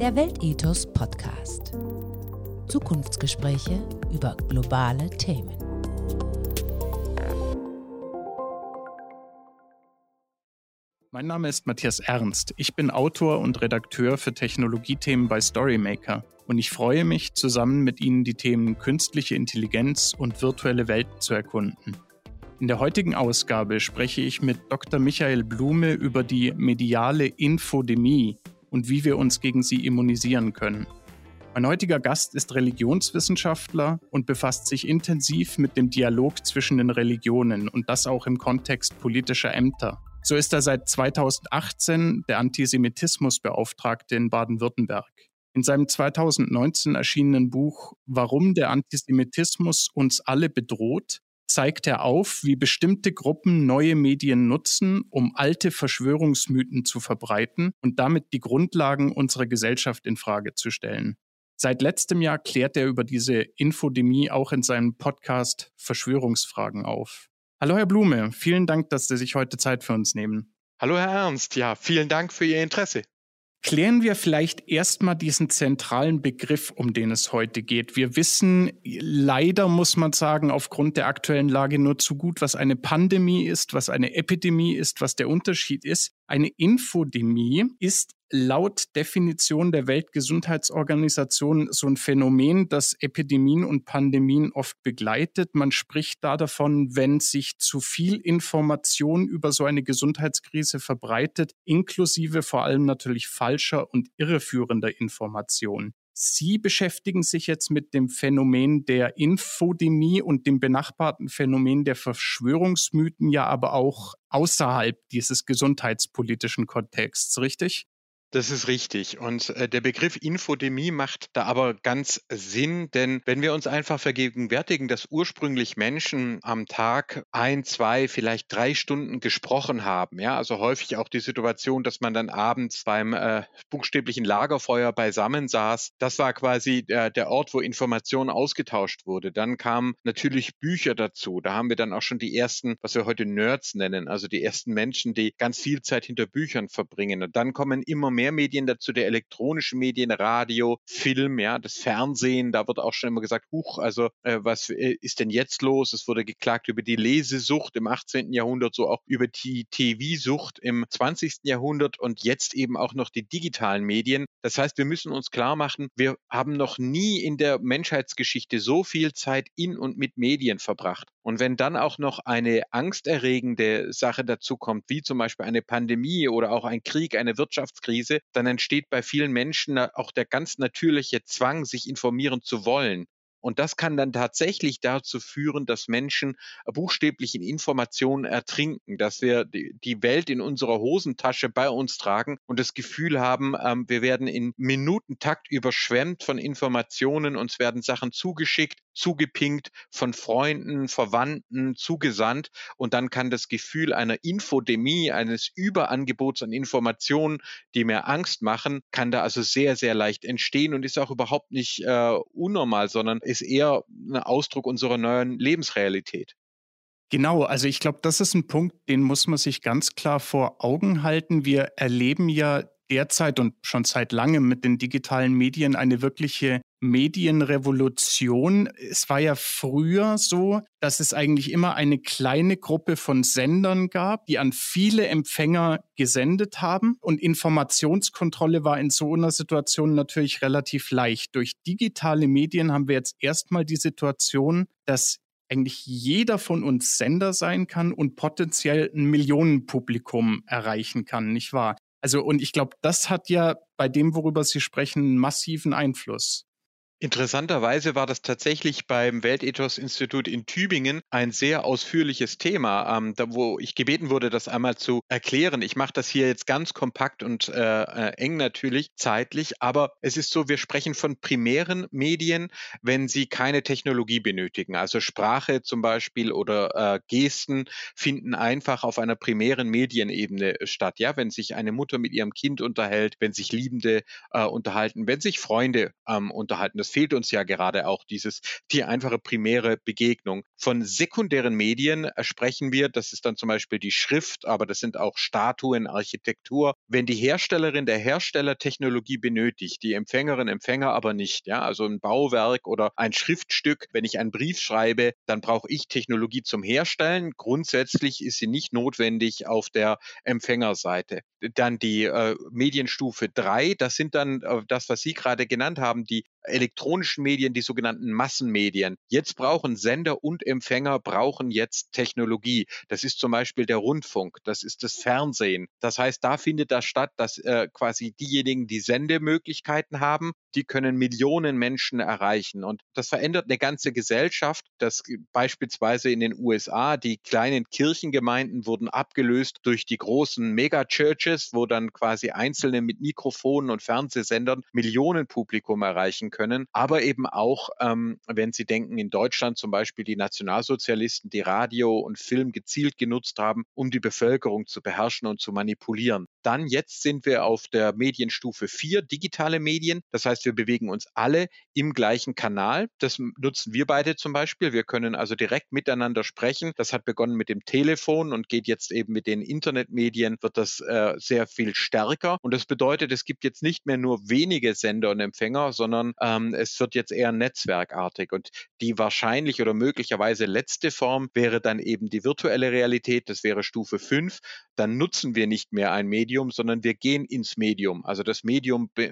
Der Weltethos Podcast. Zukunftsgespräche über globale Themen. Mein Name ist Matthias Ernst. Ich bin Autor und Redakteur für Technologiethemen bei Storymaker und ich freue mich, zusammen mit Ihnen die Themen künstliche Intelligenz und virtuelle Welt zu erkunden. In der heutigen Ausgabe spreche ich mit Dr. Michael Blume über die mediale Infodemie und wie wir uns gegen sie immunisieren können. Mein heutiger Gast ist Religionswissenschaftler und befasst sich intensiv mit dem Dialog zwischen den Religionen und das auch im Kontext politischer Ämter. So ist er seit 2018 der Antisemitismusbeauftragte in Baden-Württemberg. In seinem 2019 erschienenen Buch Warum der Antisemitismus uns alle bedroht, zeigt er auf, wie bestimmte Gruppen neue Medien nutzen, um alte Verschwörungsmythen zu verbreiten und damit die Grundlagen unserer Gesellschaft in Frage zu stellen. Seit letztem Jahr klärt er über diese Infodemie auch in seinem Podcast Verschwörungsfragen auf. Hallo Herr Blume, vielen Dank, dass Sie sich heute Zeit für uns nehmen. Hallo Herr Ernst, ja, vielen Dank für Ihr Interesse. Klären wir vielleicht erstmal diesen zentralen Begriff, um den es heute geht. Wir wissen leider, muss man sagen, aufgrund der aktuellen Lage nur zu gut, was eine Pandemie ist, was eine Epidemie ist, was der Unterschied ist. Eine Infodemie ist laut Definition der Weltgesundheitsorganisation so ein Phänomen, das Epidemien und Pandemien oft begleitet. Man spricht da davon, wenn sich zu viel Information über so eine Gesundheitskrise verbreitet, inklusive vor allem natürlich falscher und irreführender Information. Sie beschäftigen sich jetzt mit dem Phänomen der Infodemie und dem benachbarten Phänomen der Verschwörungsmythen ja aber auch außerhalb dieses gesundheitspolitischen Kontexts, richtig? Das ist richtig. Und äh, der Begriff Infodemie macht da aber ganz Sinn, denn wenn wir uns einfach vergegenwärtigen, dass ursprünglich Menschen am Tag ein, zwei, vielleicht drei Stunden gesprochen haben, ja, also häufig auch die Situation, dass man dann abends beim äh, buchstäblichen Lagerfeuer beisammen saß, das war quasi äh, der Ort, wo Information ausgetauscht wurde. Dann kamen natürlich Bücher dazu. Da haben wir dann auch schon die ersten, was wir heute Nerds nennen, also die ersten Menschen, die ganz viel Zeit hinter Büchern verbringen. Und dann kommen immer mehr mehr Medien dazu, der elektronische Medien, Radio, Film, ja, das Fernsehen, da wird auch schon immer gesagt, huch, also äh, was äh, ist denn jetzt los? Es wurde geklagt über die Lesesucht im 18. Jahrhundert, so auch über die TV-Sucht im 20. Jahrhundert und jetzt eben auch noch die digitalen Medien. Das heißt, wir müssen uns klar machen, wir haben noch nie in der Menschheitsgeschichte so viel Zeit in und mit Medien verbracht. Und wenn dann auch noch eine angsterregende Sache dazu kommt, wie zum Beispiel eine Pandemie oder auch ein Krieg, eine Wirtschaftskrise, Krise, dann entsteht bei vielen Menschen auch der ganz natürliche Zwang, sich informieren zu wollen. Und das kann dann tatsächlich dazu führen, dass Menschen buchstäblich in Informationen ertrinken, dass wir die Welt in unserer Hosentasche bei uns tragen und das Gefühl haben, ähm, wir werden in Minutentakt überschwemmt von Informationen, uns werden Sachen zugeschickt, zugepinkt, von Freunden, Verwandten zugesandt und dann kann das Gefühl einer Infodemie, eines Überangebots an Informationen, die mir Angst machen, kann da also sehr, sehr leicht entstehen und ist auch überhaupt nicht äh, unnormal, sondern ist eher ein Ausdruck unserer neuen Lebensrealität. Genau, also ich glaube, das ist ein Punkt, den muss man sich ganz klar vor Augen halten. Wir erleben ja derzeit und schon seit langem mit den digitalen Medien eine wirkliche Medienrevolution. Es war ja früher so, dass es eigentlich immer eine kleine Gruppe von Sendern gab, die an viele Empfänger gesendet haben. Und Informationskontrolle war in so einer Situation natürlich relativ leicht. Durch digitale Medien haben wir jetzt erstmal die Situation, dass eigentlich jeder von uns Sender sein kann und potenziell ein Millionenpublikum erreichen kann, nicht wahr? Also, und ich glaube, das hat ja bei dem, worüber Sie sprechen, massiven Einfluss. Interessanterweise war das tatsächlich beim Weltethos-Institut in Tübingen ein sehr ausführliches Thema, ähm, da, wo ich gebeten wurde, das einmal zu erklären. Ich mache das hier jetzt ganz kompakt und äh, äh, eng natürlich zeitlich, aber es ist so, wir sprechen von primären Medien, wenn sie keine Technologie benötigen. Also Sprache zum Beispiel oder äh, Gesten finden einfach auf einer primären Medienebene statt. Ja, wenn sich eine Mutter mit ihrem Kind unterhält, wenn sich Liebende äh, unterhalten, wenn sich Freunde ähm, unterhalten. Das fehlt uns ja gerade auch dieses, die einfache primäre Begegnung. Von sekundären Medien sprechen wir, das ist dann zum Beispiel die Schrift, aber das sind auch Statuen, Architektur. Wenn die Herstellerin der Hersteller Technologie benötigt, die Empfängerin, Empfänger aber nicht, ja, also ein Bauwerk oder ein Schriftstück, wenn ich einen Brief schreibe, dann brauche ich Technologie zum Herstellen. Grundsätzlich ist sie nicht notwendig auf der Empfängerseite. Dann die äh, Medienstufe 3, das sind dann äh, das, was Sie gerade genannt haben, die elektronischen Medien, die sogenannten Massenmedien. Jetzt brauchen Sender und Empfänger brauchen jetzt Technologie. Das ist zum Beispiel der Rundfunk, das ist das Fernsehen. Das heißt, da findet das statt, dass äh, quasi diejenigen, die Sendemöglichkeiten haben, die können Millionen Menschen erreichen. Und das verändert eine ganze Gesellschaft. Das beispielsweise in den USA, die kleinen Kirchengemeinden wurden abgelöst durch die großen Megachurches, wo dann quasi Einzelne mit Mikrofonen und Fernsehsendern Millionenpublikum erreichen können, aber eben auch, ähm, wenn Sie denken, in Deutschland zum Beispiel die Nationalsozialisten, die Radio und Film gezielt genutzt haben, um die Bevölkerung zu beherrschen und zu manipulieren. Dann jetzt sind wir auf der Medienstufe 4, digitale Medien. Das heißt, wir bewegen uns alle im gleichen Kanal. Das nutzen wir beide zum Beispiel. Wir können also direkt miteinander sprechen. Das hat begonnen mit dem Telefon und geht jetzt eben mit den Internetmedien, wird das äh, sehr viel stärker. Und das bedeutet, es gibt jetzt nicht mehr nur wenige Sender und Empfänger, sondern ähm, es wird jetzt eher netzwerkartig. Und die wahrscheinlich oder möglicherweise letzte Form wäre dann eben die virtuelle Realität. Das wäre Stufe 5. Dann nutzen wir nicht mehr ein Medium Medium, sondern wir gehen ins Medium. Also das Medium äh,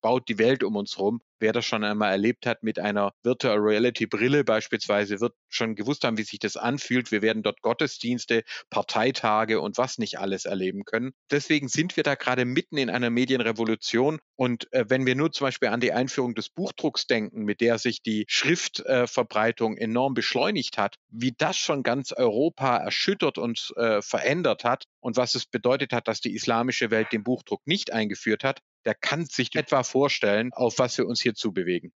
baut die Welt um uns herum. Wer das schon einmal erlebt hat mit einer Virtual Reality Brille beispielsweise, wird schon gewusst haben, wie sich das anfühlt. Wir werden dort Gottesdienste, Parteitage und was nicht alles erleben können. Deswegen sind wir da gerade mitten in einer Medienrevolution. Und äh, wenn wir nur zum Beispiel an die Einführung des Buchdrucks denken, mit der sich die Schriftverbreitung äh, enorm beschleunigt hat, wie das schon ganz Europa erschüttert und äh, verändert hat und was es bedeutet hat, dass die islamische Welt den Buchdruck nicht eingeführt hat, der kann sich etwa vorstellen, auf was wir uns hier zubewegen.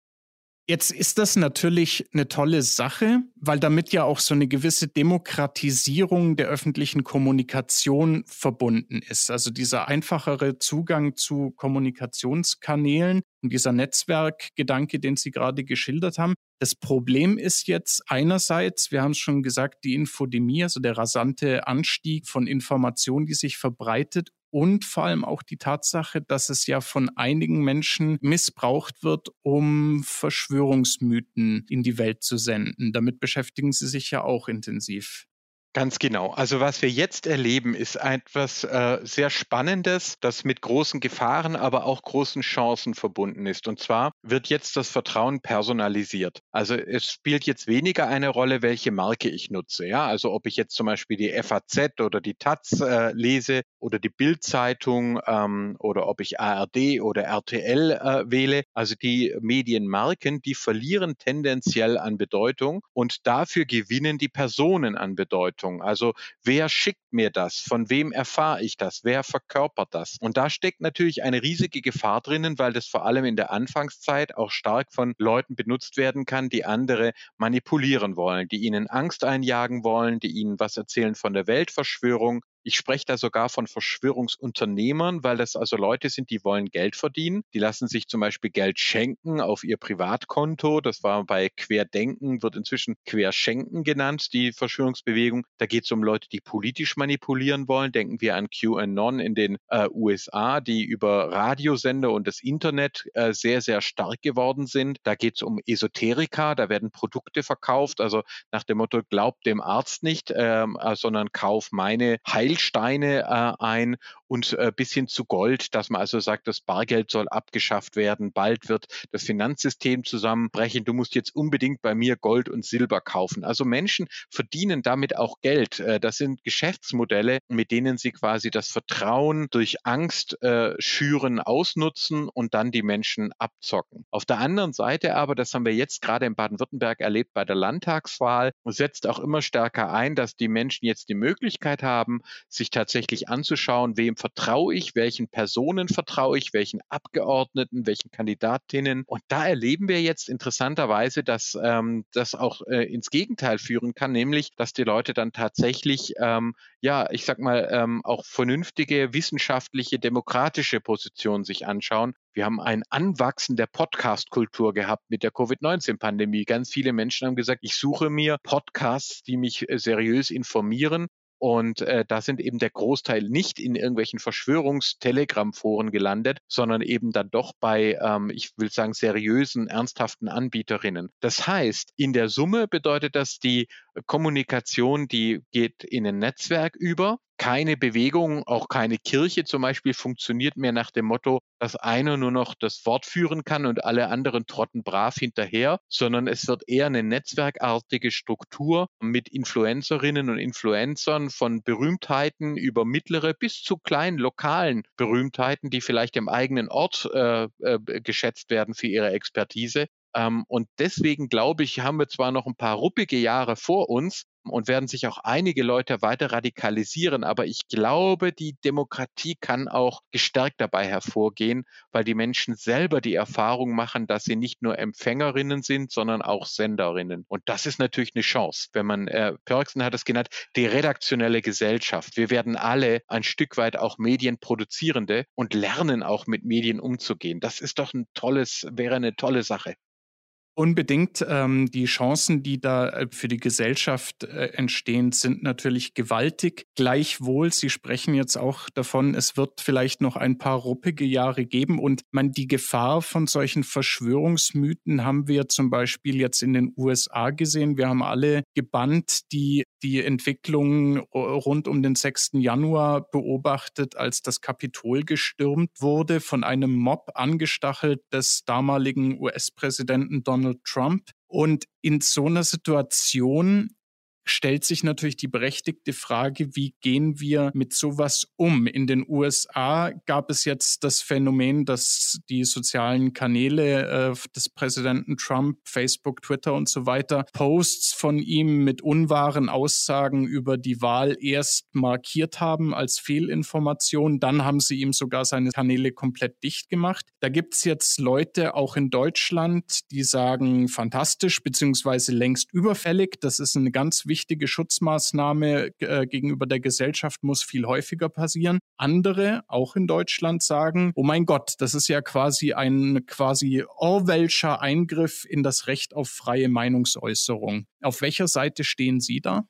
Jetzt ist das natürlich eine tolle Sache, weil damit ja auch so eine gewisse Demokratisierung der öffentlichen Kommunikation verbunden ist. Also dieser einfachere Zugang zu Kommunikationskanälen und dieser Netzwerkgedanke, den Sie gerade geschildert haben. Das Problem ist jetzt einerseits, wir haben es schon gesagt, die Infodemie, also der rasante Anstieg von Informationen, die sich verbreitet und vor allem auch die Tatsache, dass es ja von einigen Menschen missbraucht wird, um Verschwörungsmythen in die Welt zu senden. Damit beschäftigen Sie sich ja auch intensiv. Ganz genau. Also was wir jetzt erleben, ist etwas äh, sehr Spannendes, das mit großen Gefahren, aber auch großen Chancen verbunden ist. Und zwar wird jetzt das Vertrauen personalisiert. Also es spielt jetzt weniger eine Rolle, welche Marke ich nutze. Ja, also ob ich jetzt zum Beispiel die FAZ oder die Taz äh, lese oder die Bildzeitung ähm, oder ob ich ARD oder RTL äh, wähle. Also die Medienmarken, die verlieren tendenziell an Bedeutung und dafür gewinnen die Personen an Bedeutung. Bewertung. Also wer schickt mir das? Von wem erfahre ich das? Wer verkörpert das? Und da steckt natürlich eine riesige Gefahr drinnen, weil das vor allem in der Anfangszeit auch stark von Leuten benutzt werden kann, die andere manipulieren wollen, die ihnen Angst einjagen wollen, die ihnen was erzählen von der Weltverschwörung, ich spreche da sogar von Verschwörungsunternehmern, weil das also Leute sind, die wollen Geld verdienen. Die lassen sich zum Beispiel Geld schenken auf ihr Privatkonto. Das war bei Querdenken, wird inzwischen Querschenken genannt, die Verschwörungsbewegung. Da geht es um Leute, die politisch manipulieren wollen. Denken wir an QAnon in den äh, USA, die über Radiosender und das Internet äh, sehr, sehr stark geworden sind. Da geht es um Esoterika, da werden Produkte verkauft. Also nach dem Motto, glaub dem Arzt nicht, ähm, äh, sondern kauf meine Heil Edelsteine äh, ein und äh, bis hin zu Gold, dass man also sagt, das Bargeld soll abgeschafft werden, bald wird das Finanzsystem zusammenbrechen, du musst jetzt unbedingt bei mir Gold und Silber kaufen. Also Menschen verdienen damit auch Geld. Äh, das sind Geschäftsmodelle, mit denen sie quasi das Vertrauen durch Angst äh, schüren, ausnutzen und dann die Menschen abzocken. Auf der anderen Seite aber, das haben wir jetzt gerade in Baden-Württemberg erlebt bei der Landtagswahl, setzt auch immer stärker ein, dass die Menschen jetzt die Möglichkeit haben, sich tatsächlich anzuschauen, wem vertraue ich, welchen Personen vertraue ich, welchen Abgeordneten, welchen Kandidatinnen. Und da erleben wir jetzt interessanterweise, dass ähm, das auch äh, ins Gegenteil führen kann, nämlich, dass die Leute dann tatsächlich, ähm, ja, ich sag mal, ähm, auch vernünftige wissenschaftliche, demokratische Positionen sich anschauen. Wir haben ein Anwachsen der Podcast-Kultur gehabt mit der Covid-19-Pandemie. Ganz viele Menschen haben gesagt, ich suche mir Podcasts, die mich äh, seriös informieren und äh, da sind eben der Großteil nicht in irgendwelchen Verschwörungstelegram-Foren gelandet, sondern eben dann doch bei, ähm, ich will sagen, seriösen, ernsthaften Anbieterinnen. Das heißt, in der Summe bedeutet das, die Kommunikation, die geht in ein Netzwerk über keine Bewegung, auch keine Kirche zum Beispiel funktioniert mehr nach dem Motto, dass einer nur noch das Wort führen kann und alle anderen trotten brav hinterher, sondern es wird eher eine netzwerkartige Struktur mit Influencerinnen und Influencern von Berühmtheiten über mittlere bis zu kleinen lokalen Berühmtheiten, die vielleicht im eigenen Ort äh, äh, geschätzt werden für ihre Expertise. Ähm, und deswegen glaube ich, haben wir zwar noch ein paar ruppige Jahre vor uns, und werden sich auch einige Leute weiter radikalisieren. Aber ich glaube, die Demokratie kann auch gestärkt dabei hervorgehen, weil die Menschen selber die Erfahrung machen, dass sie nicht nur Empfängerinnen sind, sondern auch Senderinnen. Und das ist natürlich eine Chance, wenn man, äh, Perksen hat es genannt, die redaktionelle Gesellschaft. Wir werden alle ein Stück weit auch Medienproduzierende und lernen auch mit Medien umzugehen. Das ist doch ein tolles, wäre eine tolle Sache. Unbedingt. Ähm, die Chancen, die da äh, für die Gesellschaft äh, entstehen, sind natürlich gewaltig. Gleichwohl, Sie sprechen jetzt auch davon, es wird vielleicht noch ein paar ruppige Jahre geben. Und man, die Gefahr von solchen Verschwörungsmythen haben wir zum Beispiel jetzt in den USA gesehen. Wir haben alle gebannt die, die Entwicklung rund um den 6. Januar beobachtet, als das Kapitol gestürmt wurde, von einem Mob angestachelt des damaligen US-Präsidenten Donald Donald Trump. Und in so einer Situation stellt sich natürlich die berechtigte Frage, wie gehen wir mit sowas um? In den USA gab es jetzt das Phänomen, dass die sozialen Kanäle äh, des Präsidenten Trump, Facebook, Twitter und so weiter, Posts von ihm mit unwahren Aussagen über die Wahl erst markiert haben als Fehlinformation. Dann haben sie ihm sogar seine Kanäle komplett dicht gemacht. Da gibt es jetzt Leute auch in Deutschland, die sagen, fantastisch, beziehungsweise längst überfällig. Das ist eine ganz wichtige wichtige Schutzmaßnahme äh, gegenüber der Gesellschaft muss viel häufiger passieren. Andere, auch in Deutschland, sagen, oh mein Gott, das ist ja quasi ein quasi Orwellscher Eingriff in das Recht auf freie Meinungsäußerung. Auf welcher Seite stehen Sie da?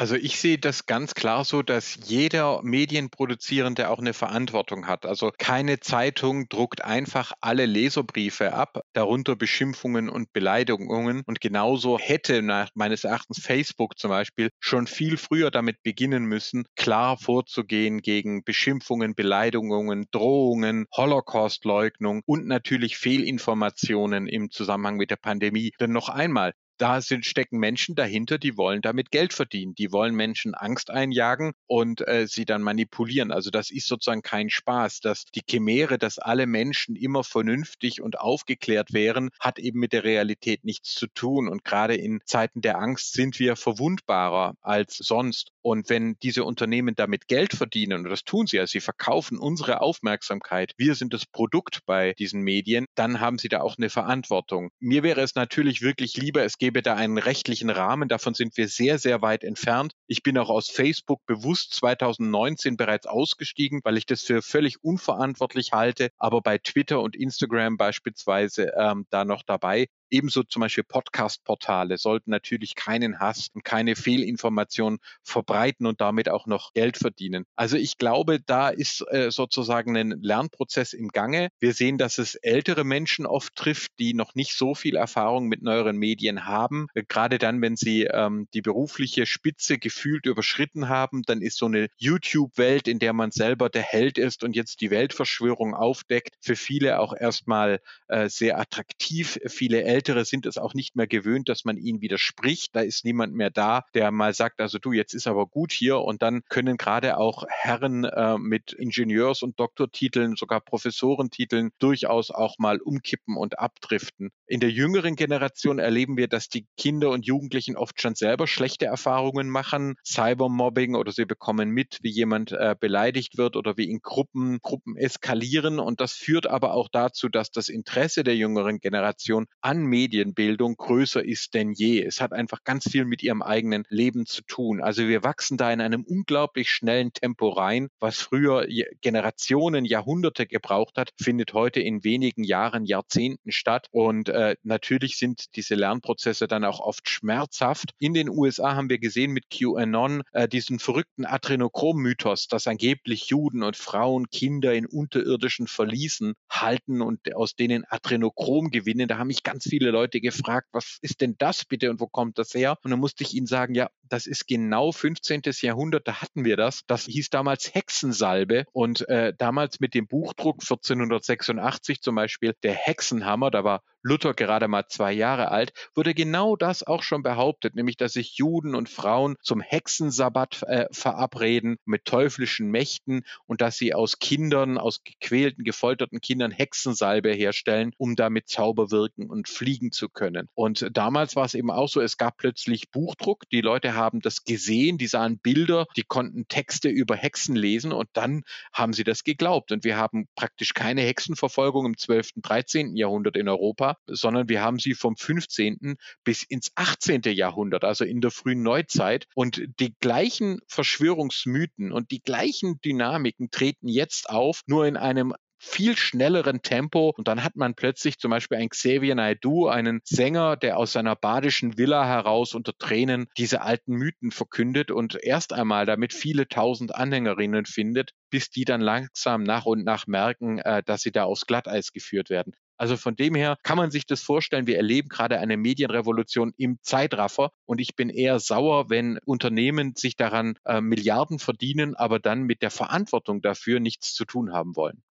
Also ich sehe das ganz klar so, dass jeder Medienproduzierende auch eine Verantwortung hat. Also keine Zeitung druckt einfach alle Leserbriefe ab, darunter Beschimpfungen und Beleidigungen. Und genauso hätte nach meines Erachtens Facebook zum Beispiel schon viel früher damit beginnen müssen, klar vorzugehen gegen Beschimpfungen, Beleidigungen, Drohungen, Holocaustleugnung und natürlich Fehlinformationen im Zusammenhang mit der Pandemie. Denn noch einmal, da sind, stecken Menschen dahinter, die wollen damit Geld verdienen. Die wollen Menschen Angst einjagen und äh, sie dann manipulieren. Also das ist sozusagen kein Spaß. Dass die Chimäre, dass alle Menschen immer vernünftig und aufgeklärt wären, hat eben mit der Realität nichts zu tun. Und gerade in Zeiten der Angst sind wir verwundbarer als sonst. Und wenn diese Unternehmen damit Geld verdienen, und das tun sie ja, sie verkaufen unsere Aufmerksamkeit, wir sind das Produkt bei diesen Medien, dann haben sie da auch eine Verantwortung. Mir wäre es natürlich wirklich lieber, es gäbe da einen rechtlichen Rahmen, davon sind wir sehr, sehr weit entfernt. Ich bin auch aus Facebook bewusst 2019 bereits ausgestiegen, weil ich das für völlig unverantwortlich halte, aber bei Twitter und Instagram beispielsweise ähm, da noch dabei. Ebenso zum Beispiel Podcast-Portale sollten natürlich keinen Hass und keine Fehlinformationen verbreiten und damit auch noch Geld verdienen. Also ich glaube, da ist äh, sozusagen ein Lernprozess im Gange. Wir sehen, dass es ältere Menschen oft trifft, die noch nicht so viel Erfahrung mit neueren Medien haben. Äh, gerade dann, wenn sie ähm, die berufliche Spitze gefühlt überschritten haben, dann ist so eine YouTube-Welt, in der man selber der Held ist und jetzt die Weltverschwörung aufdeckt, für viele auch erstmal äh, sehr attraktiv. Viele Ältere sind es auch nicht mehr gewöhnt, dass man ihnen widerspricht. Da ist niemand mehr da, der mal sagt, also du, jetzt ist aber gut hier. Und dann können gerade auch Herren äh, mit Ingenieurs- und Doktortiteln, sogar Professorentiteln durchaus auch mal umkippen und abdriften. In der jüngeren Generation erleben wir, dass die Kinder und Jugendlichen oft schon selber schlechte Erfahrungen machen, Cybermobbing oder sie bekommen mit, wie jemand äh, beleidigt wird oder wie in Gruppen, Gruppen eskalieren. Und das führt aber auch dazu, dass das Interesse der jüngeren Generation an Medienbildung größer ist denn je. Es hat einfach ganz viel mit ihrem eigenen Leben zu tun. Also wir wachsen da in einem unglaublich schnellen Tempo rein. Was früher Generationen, Jahrhunderte gebraucht hat, findet heute in wenigen Jahren, Jahrzehnten statt. Und äh, natürlich sind diese Lernprozesse dann auch oft schmerzhaft. In den USA haben wir gesehen mit QAnon äh, diesen verrückten Adrenochrom-Mythos, dass angeblich Juden und Frauen Kinder in unterirdischen Verliesen halten und aus denen Adrenochrom gewinnen. Da haben mich ganz viele Leute gefragt, was ist denn das bitte und wo kommt das her? Und dann musste ich ihnen sagen, ja, das ist genau 15. Jahrhundert, da hatten wir das. Das hieß damals Hexensalbe und äh, damals mit dem Buchdruck 1486 zum Beispiel der Hexenhammer, da war Luther gerade mal zwei Jahre alt, wurde genau das auch schon behauptet, nämlich dass sich Juden und Frauen zum Hexensabbat äh, verabreden mit teuflischen Mächten und dass sie aus Kindern, aus gequälten, gefolterten Kindern Hexensalbe herstellen, um damit Zauber wirken und fliegen zu können. Und damals war es eben auch so, es gab plötzlich Buchdruck, die Leute haben das gesehen, die sahen Bilder, die konnten Texte über Hexen lesen und dann haben sie das geglaubt. Und wir haben praktisch keine Hexenverfolgung im 12., 13. Jahrhundert in Europa, sondern wir haben sie vom 15. bis ins 18. Jahrhundert, also in der frühen Neuzeit. Und die gleichen Verschwörungsmythen und die gleichen Dynamiken treten jetzt auf, nur in einem viel schnelleren Tempo. Und dann hat man plötzlich zum Beispiel einen Xavier Naidoo, einen Sänger, der aus seiner badischen Villa heraus unter Tränen diese alten Mythen verkündet und erst einmal damit viele tausend Anhängerinnen findet, bis die dann langsam nach und nach merken, äh, dass sie da aufs Glatteis geführt werden. Also von dem her kann man sich das vorstellen, wir erleben gerade eine Medienrevolution im Zeitraffer und ich bin eher sauer, wenn Unternehmen sich daran äh, Milliarden verdienen, aber dann mit der Verantwortung dafür nichts zu tun haben wollen.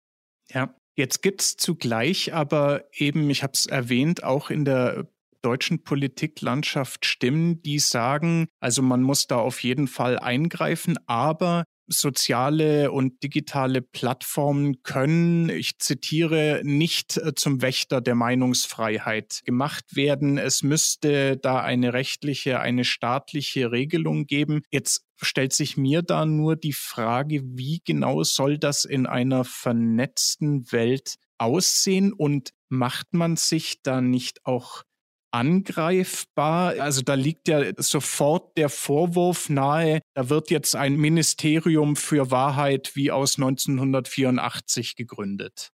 Ja, jetzt gibt es zugleich aber eben, ich habe es erwähnt, auch in der deutschen Politiklandschaft Stimmen, die sagen, also man muss da auf jeden Fall eingreifen, aber soziale und digitale Plattformen können, ich zitiere, nicht äh, zum Wächter der Meinungsfreiheit gemacht werden. Es müsste da eine rechtliche, eine staatliche Regelung geben. Jetzt stellt sich mir da nur die Frage, wie genau soll das in einer vernetzten Welt aussehen und macht man sich da nicht auch angreifbar. Also da liegt ja sofort der Vorwurf nahe, da wird jetzt ein Ministerium für Wahrheit wie aus 1984 gegründet.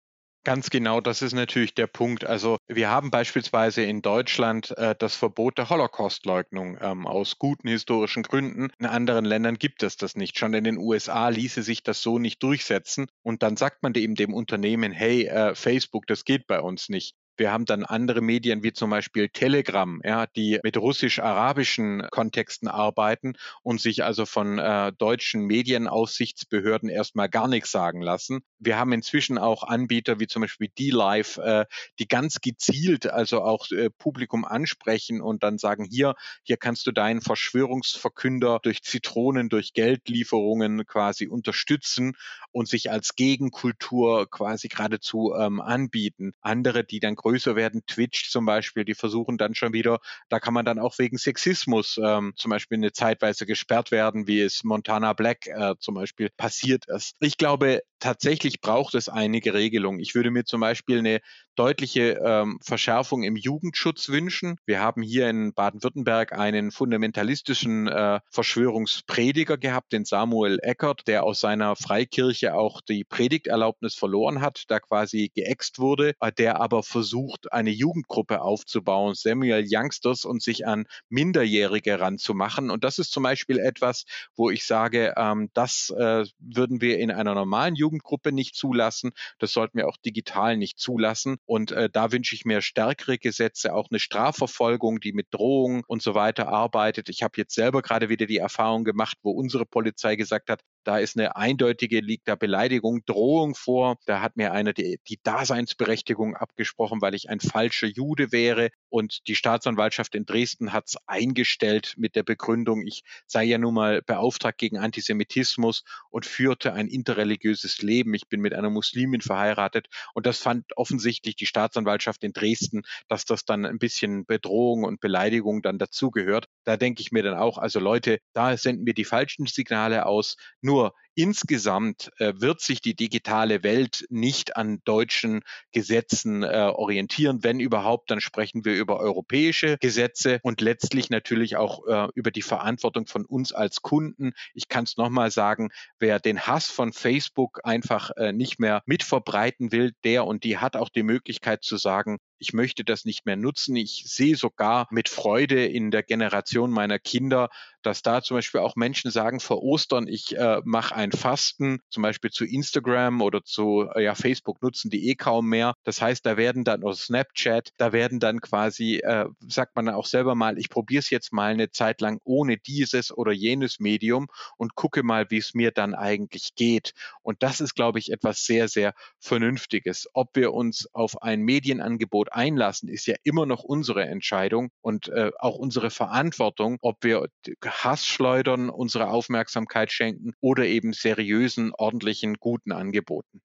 Ganz genau, das ist natürlich der Punkt. Also wir haben beispielsweise in Deutschland äh, das Verbot der Holocaustleugnung ähm, aus guten historischen Gründen. In anderen Ländern gibt es das nicht. Schon in den USA ließe sich das so nicht durchsetzen. Und dann sagt man eben dem Unternehmen, hey, äh, Facebook, das geht bei uns nicht. Wir haben dann andere Medien wie zum Beispiel Telegram, ja, die mit russisch-arabischen Kontexten arbeiten und sich also von äh, deutschen Medienaufsichtsbehörden erstmal gar nichts sagen lassen. Wir haben inzwischen auch Anbieter wie zum Beispiel D-Live, äh, die ganz gezielt also auch äh, Publikum ansprechen und dann sagen, hier, hier kannst du deinen Verschwörungsverkünder durch Zitronen, durch Geldlieferungen quasi unterstützen und sich als Gegenkultur quasi geradezu ähm, anbieten. Andere, die dann größer werden, Twitch zum Beispiel, die versuchen dann schon wieder, da kann man dann auch wegen Sexismus ähm, zum Beispiel eine Zeitweise gesperrt werden, wie es Montana Black äh, zum Beispiel passiert ist. Ich glaube, tatsächlich braucht es einige Regelungen. Ich würde mir zum Beispiel eine deutliche ähm, Verschärfung im Jugendschutz wünschen. Wir haben hier in Baden-Württemberg einen fundamentalistischen äh, Verschwörungsprediger gehabt, den Samuel Eckert, der aus seiner Freikirche auch die Predigterlaubnis verloren hat, da quasi geäxt wurde, äh, der aber versucht, eine Jugendgruppe aufzubauen, Samuel Youngsters, und sich an Minderjährige ranzumachen. Und das ist zum Beispiel etwas, wo ich sage, ähm, das äh, würden wir in einer normalen Jugendgruppe nicht zulassen. Das sollten wir auch digital nicht zulassen. Und äh, da wünsche ich mir stärkere Gesetze, auch eine Strafverfolgung, die mit Drohungen und so weiter arbeitet. Ich habe jetzt selber gerade wieder die Erfahrung gemacht, wo unsere Polizei gesagt hat, Da ist eine eindeutige, liegt da Beleidigung, Drohung vor. Da hat mir einer die, die Daseinsberechtigung abgesprochen, weil ich ein falscher Jude wäre. Und die Staatsanwaltschaft in Dresden hat es eingestellt mit der Begründung, ich sei ja nun mal beauftragt gegen Antisemitismus und führte ein interreligiöses Leben. Ich bin mit einer Muslimin verheiratet. Und das fand offensichtlich die Staatsanwaltschaft in Dresden, dass das dann ein bisschen Bedrohung und Beleidigung dann dazugehört. Da denke ich mir dann auch, also Leute, da senden wir die falschen Signale aus. Nur Insgesamt äh, wird sich die digitale Welt nicht an deutschen Gesetzen äh, orientieren. Wenn überhaupt, dann sprechen wir über europäische Gesetze und letztlich natürlich auch äh, über die Verantwortung von uns als Kunden. Ich kann es nochmal sagen, wer den Hass von Facebook einfach äh, nicht mehr mitverbreiten will, der und die hat auch die Möglichkeit zu sagen, ich möchte das nicht mehr nutzen. Ich sehe sogar mit Freude in der Generation meiner Kinder, dass da zum Beispiel auch Menschen sagen, vor Ostern, ich äh, mache ein Fasten, zum Beispiel zu Instagram oder zu äh, ja, Facebook nutzen die eh kaum mehr. Das heißt, da werden dann, oder Snapchat, da werden dann quasi, äh, sagt man auch selber mal, ich probiere es jetzt mal eine Zeit lang ohne dieses oder jenes Medium und gucke mal, wie es mir dann eigentlich geht. Und das ist, glaube ich, etwas sehr, sehr Vernünftiges. Ob wir uns auf ein Medienangebot Angebot einlassen, ist ja immer noch unsere Entscheidung und äh, auch unsere Verantwortung, ob wir Hass schleudern, unsere Aufmerksamkeit schenken oder eben seriösen, ordentlichen, guten Angeboten.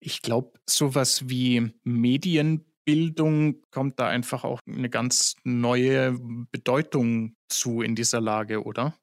Ich glaube, sowas wie Medienbildung kommt da einfach auch eine ganz neue Bedeutung zu in dieser Lage, oder?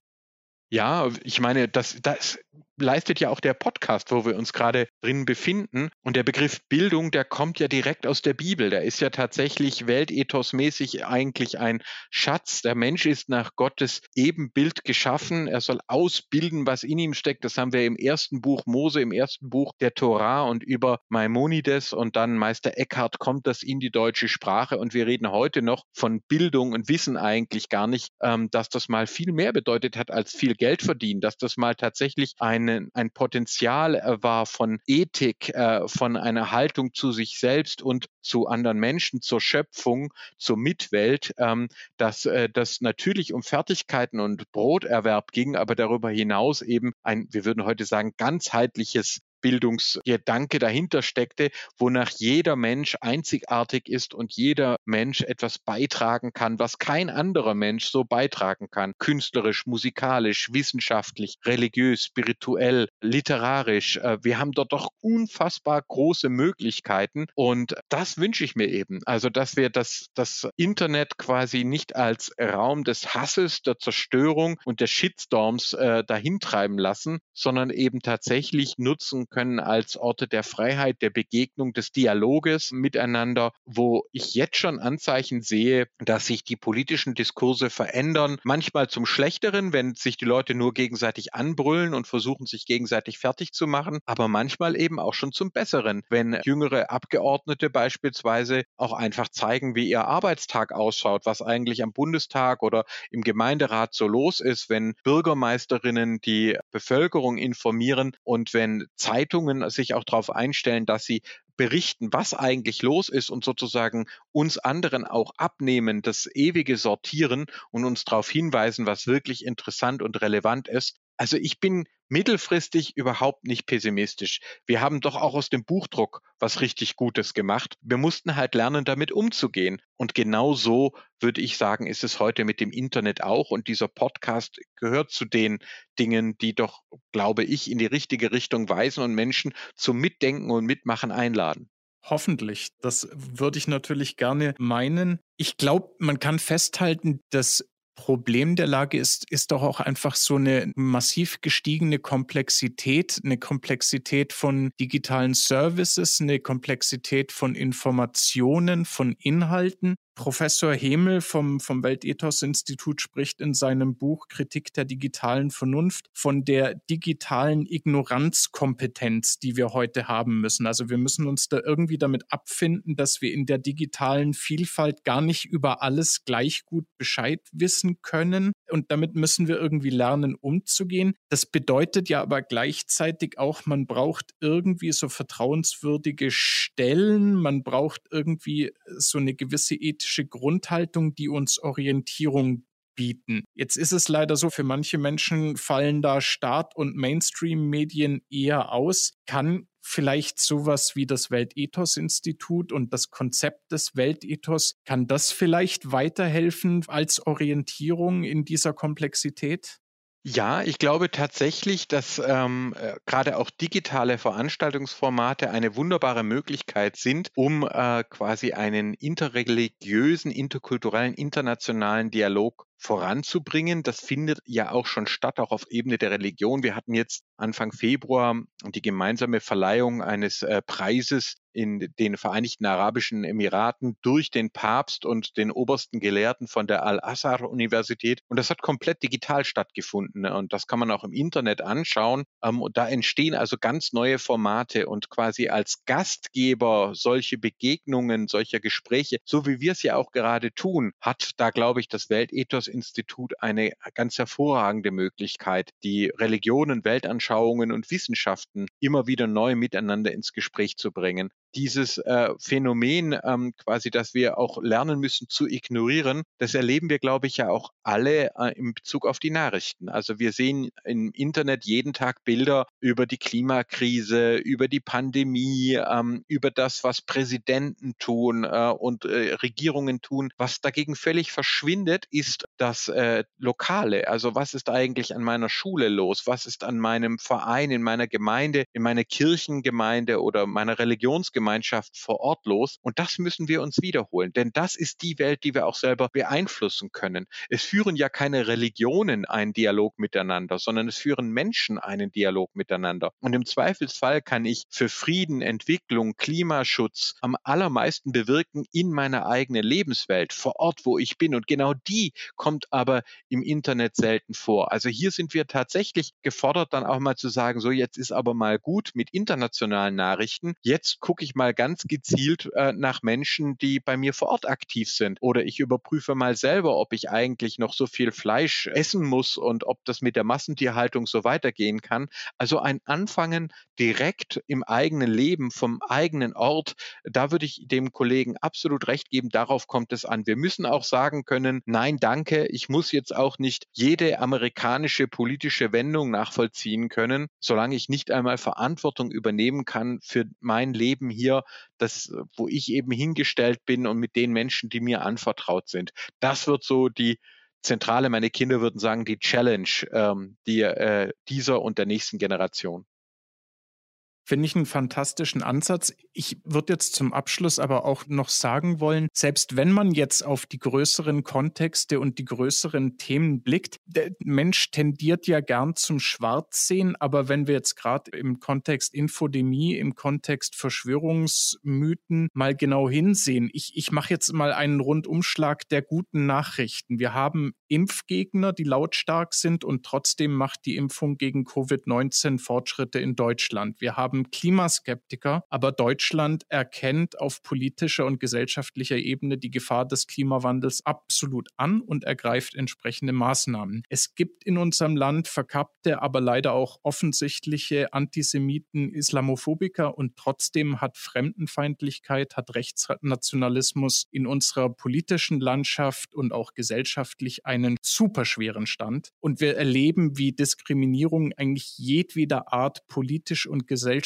Ja, ich meine, das, das leistet ja auch der Podcast, wo wir uns gerade drin befinden. Und der Begriff Bildung, der kommt ja direkt aus der Bibel. Der ist ja tatsächlich weltethosmäßig eigentlich ein Schatz. Der Mensch ist nach Gottes Ebenbild geschaffen. Er soll ausbilden, was in ihm steckt. Das haben wir im ersten Buch Mose, im ersten Buch der Torah und über Maimonides und dann Meister Eckhart kommt das in die deutsche Sprache. Und wir reden heute noch von Bildung und wissen eigentlich gar nicht, ähm, dass das mal viel mehr bedeutet hat als viel Geld verdienen, dass das mal tatsächlich ein eine, ein Potenzial äh, war von Ethik, äh, von einer Haltung zu sich selbst und zu anderen Menschen, zur Schöpfung, zur Mitwelt, ähm, dass äh, das natürlich um Fertigkeiten und Broterwerb ging, aber darüber hinaus eben ein, wir würden heute sagen, ganzheitliches Bildungsgedanke dahinter steckte, wonach jeder Mensch einzigartig ist und jeder Mensch etwas beitragen kann, was kein anderer Mensch so beitragen kann. Künstlerisch, musikalisch, wissenschaftlich, religiös, spirituell, literarisch. Äh, wir haben dort doch unfassbar große Möglichkeiten und das wünsche ich mir eben. Also, dass wir das, das Internet quasi nicht als Raum des Hasses, der Zerstörung und der Shitstorms äh, dahintreiben lassen, sondern eben tatsächlich nutzen können als Orte der Freiheit, der Begegnung, des Dialoges miteinander, wo ich jetzt schon Anzeichen sehe, dass sich die politischen Diskurse verändern, manchmal zum Schlechteren, wenn sich die Leute nur gegenseitig anbrüllen und versuchen, sich gegenseitig fertig zu machen, aber manchmal eben auch schon zum Besseren, wenn jüngere Abgeordnete beispielsweise auch einfach zeigen, wie ihr Arbeitstag ausschaut, was eigentlich am Bundestag oder im Gemeinderat so los ist, wenn Bürgermeisterinnen die Bevölkerung informieren und wenn Zeit Zeitungen sich auch darauf einstellen, dass sie berichten, was eigentlich los ist und sozusagen uns anderen auch abnehmen, das ewige Sortieren und uns darauf hinweisen, was wirklich interessant und relevant ist. Also ich bin mittelfristig überhaupt nicht pessimistisch. Wir haben doch auch aus dem Buchdruck was richtig Gutes gemacht. Wir mussten halt lernen, damit umzugehen. Und genau so würde ich sagen, ist es heute mit dem Internet auch. Und dieser Podcast gehört zu den Dingen, die doch, glaube ich, in die richtige Richtung weisen und Menschen zum Mitdenken und Mitmachen einladen. Hoffentlich. Das würde ich natürlich gerne meinen. Ich glaube, man kann festhalten, dass Problem der Lage ist, ist doch auch einfach so eine massiv gestiegene Komplexität, eine Komplexität von digitalen Services, eine Komplexität von Informationen, von Inhalten, Professor Hemel vom, vom Weltethos-Institut spricht in seinem Buch Kritik der digitalen Vernunft von der digitalen Ignoranzkompetenz, die wir heute haben müssen. Also wir müssen uns da irgendwie damit abfinden, dass wir in der digitalen Vielfalt gar nicht über alles gleich gut Bescheid wissen können. Und damit müssen wir irgendwie lernen, umzugehen. Das bedeutet ja aber gleichzeitig auch, man braucht irgendwie so vertrauenswürdige Stellen, man braucht irgendwie so eine gewisse ethische Grundhaltung, die uns Orientierung bieten. Jetzt ist es leider so, für manche Menschen fallen da Staat- und Mainstream-Medien eher aus. Kann vielleicht sowas wie das Weltethos-Institut und das Konzept des Weltethos, kann das vielleicht weiterhelfen als Orientierung in dieser Komplexität? Ja, ich glaube tatsächlich, dass ähm, äh, gerade auch digitale Veranstaltungsformate eine wunderbare Möglichkeit sind, um äh, quasi einen interreligiösen, interkulturellen, internationalen Dialog voranzubringen. Das findet ja auch schon statt, auch auf Ebene der Religion. Wir hatten jetzt Anfang Februar die gemeinsame Verleihung eines äh, Preises in den Vereinigten Arabischen Emiraten durch den Papst und den obersten Gelehrten von der Al-Azhar-Universität. Und das hat komplett digital stattgefunden. Und das kann man auch im Internet anschauen. Ähm, und da entstehen also ganz neue Formate und quasi als Gastgeber solche Begegnungen, solcher Gespräche, so wie wir es ja auch gerade tun, hat da, glaube ich, das Weltethos Institut eine ganz hervorragende Möglichkeit, die Religionen, Weltanschauungen und Wissenschaften immer wieder neu miteinander ins Gespräch zu bringen dieses äh, Phänomen ähm, quasi, dass wir auch lernen müssen zu ignorieren, das erleben wir, glaube ich, ja auch alle äh, in Bezug auf die Nachrichten. Also wir sehen im Internet jeden Tag Bilder über die Klimakrise, über die Pandemie, ähm, über das, was Präsidenten tun äh, und äh, Regierungen tun. Was dagegen völlig verschwindet, ist das äh, Lokale. Also was ist eigentlich an meiner Schule los? Was ist an meinem Verein, in meiner Gemeinde, in meiner Kirchengemeinde oder meiner Religionsgemeinde? Gemeinschaft vor Ort los. Und das müssen wir uns wiederholen, denn das ist die Welt, die wir auch selber beeinflussen können. Es führen ja keine Religionen einen Dialog miteinander, sondern es führen Menschen einen Dialog miteinander. Und im Zweifelsfall kann ich für Frieden, Entwicklung, Klimaschutz am allermeisten bewirken in meiner eigenen Lebenswelt, vor Ort, wo ich bin. Und genau die kommt aber im Internet selten vor. Also hier sind wir tatsächlich gefordert, dann auch mal zu sagen, so jetzt ist aber mal gut mit internationalen Nachrichten. Jetzt gucke ich ich mal ganz gezielt äh, nach Menschen, die bei mir vor Ort aktiv sind. Oder ich überprüfe mal selber, ob ich eigentlich noch so viel Fleisch essen muss und ob das mit der Massentierhaltung so weitergehen kann. Also ein Anfangen direkt im eigenen Leben, vom eigenen Ort, da würde ich dem Kollegen absolut recht geben, darauf kommt es an. Wir müssen auch sagen können, nein, danke, ich muss jetzt auch nicht jede amerikanische politische Wendung nachvollziehen können, solange ich nicht einmal Verantwortung übernehmen kann für mein Leben hier, das, wo ich eben hingestellt bin und mit den Menschen, die mir anvertraut sind. Das wird so die zentrale, meine Kinder würden sagen, die Challenge ähm, die, äh, dieser und der nächsten Generation. Finde ich einen fantastischen Ansatz. Ich würde jetzt zum Abschluss aber auch noch sagen wollen, selbst wenn man jetzt auf die größeren Kontexte und die größeren Themen blickt, der Mensch tendiert ja gern zum Schwarzsehen, aber wenn wir jetzt gerade im Kontext Infodemie, im Kontext Verschwörungsmythen mal genau hinsehen, ich, ich mache jetzt mal einen Rundumschlag der guten Nachrichten. Wir haben Impfgegner, die lautstark sind und trotzdem macht die Impfung gegen Covid-19 Fortschritte in Deutschland. Wir haben Klimaskeptiker, aber Deutschland erkennt auf politischer und gesellschaftlicher Ebene die Gefahr des Klimawandels absolut an und ergreift entsprechende Maßnahmen. Es gibt in unserem Land verkappte, aber leider auch offensichtliche Antisemiten, Islamophobiker und trotzdem hat Fremdenfeindlichkeit, hat Rechtsnationalismus in unserer politischen Landschaft und auch gesellschaftlich eine einen superschweren Stand. Und wir erleben, wie Diskriminierung eigentlich jedweder Art politisch und gesellschaftlich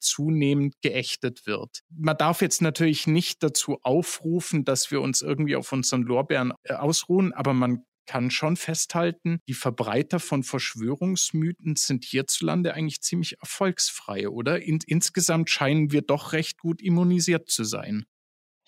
zunehmend geächtet wird. Man darf jetzt natürlich nicht dazu aufrufen, dass wir uns irgendwie auf unseren Lorbeeren äh, ausruhen, aber man kann schon festhalten, die Verbreiter von Verschwörungsmythen sind hierzulande eigentlich ziemlich erfolgsfrei, oder? In, insgesamt scheinen wir doch recht gut immunisiert zu sein.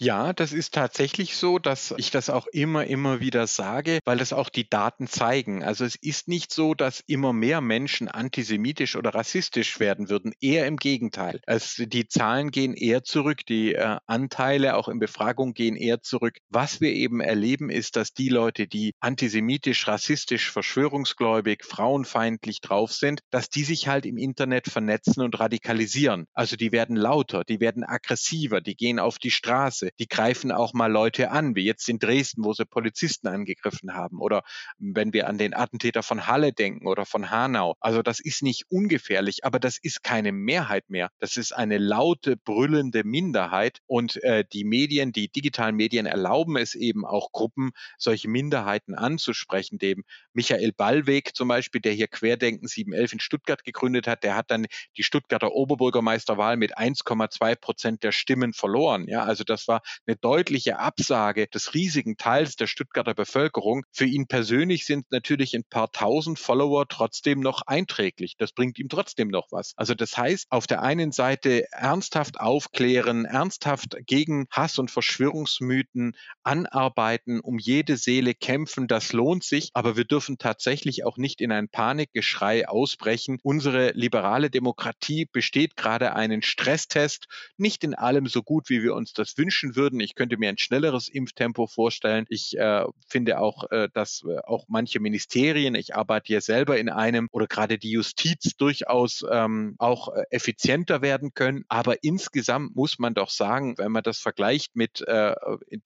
Ja, das ist tatsächlich so, dass ich das auch immer, immer wieder sage, weil das auch die Daten zeigen. Also es ist nicht so, dass immer mehr Menschen antisemitisch oder rassistisch werden würden. Eher im Gegenteil. Also die Zahlen gehen eher zurück, die äh, Anteile auch in Befragung gehen eher zurück. Was wir eben erleben, ist, dass die Leute, die antisemitisch, rassistisch, verschwörungsgläubig, frauenfeindlich drauf sind, dass die sich halt im Internet vernetzen und radikalisieren. Also die werden lauter, die werden aggressiver, die gehen auf die Straße Gesetze. Die greifen auch mal Leute an, wie jetzt in Dresden, wo sie Polizisten angegriffen haben. Oder wenn wir an den Attentäter von Halle denken oder von Hanau. Also das ist nicht ungefährlich, aber das ist keine Mehrheit mehr. Das ist eine laute, brüllende Minderheit. Und äh, die Medien, die digitalen Medien erlauben es eben auch Gruppen, solche Minderheiten anzusprechen. Dem Michael Ballweg zum Beispiel, der hier Querdenken 711 in Stuttgart gegründet hat, der hat dann die Stuttgarter Oberbürgermeisterwahl mit 1,2 Prozent der Stimmen verloren. Ja, also das war eine deutliche Absage des riesigen Teils der Stuttgarter Bevölkerung. Für ihn persönlich sind natürlich ein paar tausend Follower trotzdem noch einträglich. Das bringt ihm trotzdem noch was. Also das heißt, auf der einen Seite ernsthaft aufklären, ernsthaft gegen Hass und Verschwörungsmythen anarbeiten, um jede Seele kämpfen, das lohnt sich, aber wir dürfen tatsächlich auch nicht in ein Panikgeschrei ausbrechen. Unsere liberale Demokratie besteht gerade einen Stresstest, nicht in allem so gut, wie wir uns das wünschen würden. Ich könnte mir ein schnelleres Impftempo vorstellen. Ich äh, finde auch, äh, dass äh, auch manche Ministerien, ich arbeite hier selber in einem, oder gerade die Justiz durchaus ähm, auch äh, effizienter werden können. Aber insgesamt muss man doch sagen, wenn man das vergleicht mit äh,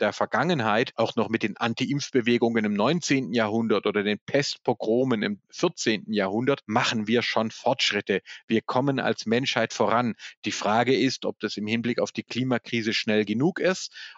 der Vergangenheit, auch noch mit den Anti-Impf-Bewegungen im 19. Jahrhundert oder den Pestpogromen im 14. Jahrhundert, machen wir schon Fortschritte. Wir kommen als Menschheit voran. Die Frage ist, ob das im Hinblick auf die Klimakrise schnell genug ist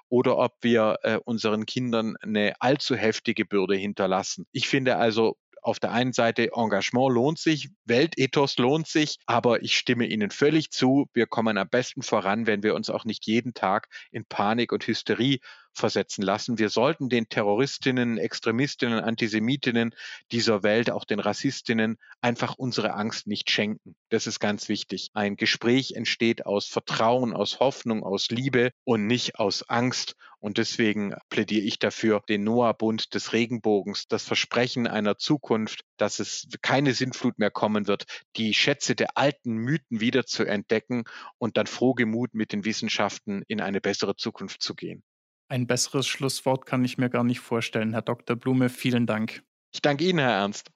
oder ob wir äh, unseren Kindern eine allzu heftige Bürde hinterlassen. Ich finde also, auf der einen Seite Engagement lohnt sich, Weltethos lohnt sich, aber ich stimme Ihnen völlig zu. Wir kommen am besten voran, wenn wir uns auch nicht jeden Tag in Panik und Hysterie versetzen lassen. Wir sollten den Terroristinnen, Extremistinnen, Antisemitinnen dieser Welt, auch den Rassistinnen, einfach unsere Angst nicht schenken. Das ist ganz wichtig. Ein Gespräch entsteht aus Vertrauen, aus Hoffnung, aus Liebe und nicht aus Angst. Und deswegen plädiere ich dafür, den Noah-Bund des Regenbogens, das Versprechen einer Zukunft, dass es keine Sintflut mehr kommen wird, die Schätze der alten Mythen wieder zu entdecken und dann frohgemut mit den Wissenschaften in eine bessere Zukunft zu gehen. Ein besseres Schlusswort kann ich mir gar nicht vorstellen. Herr Dr. Blume, vielen Dank. Ich danke Ihnen, Herr Ernst.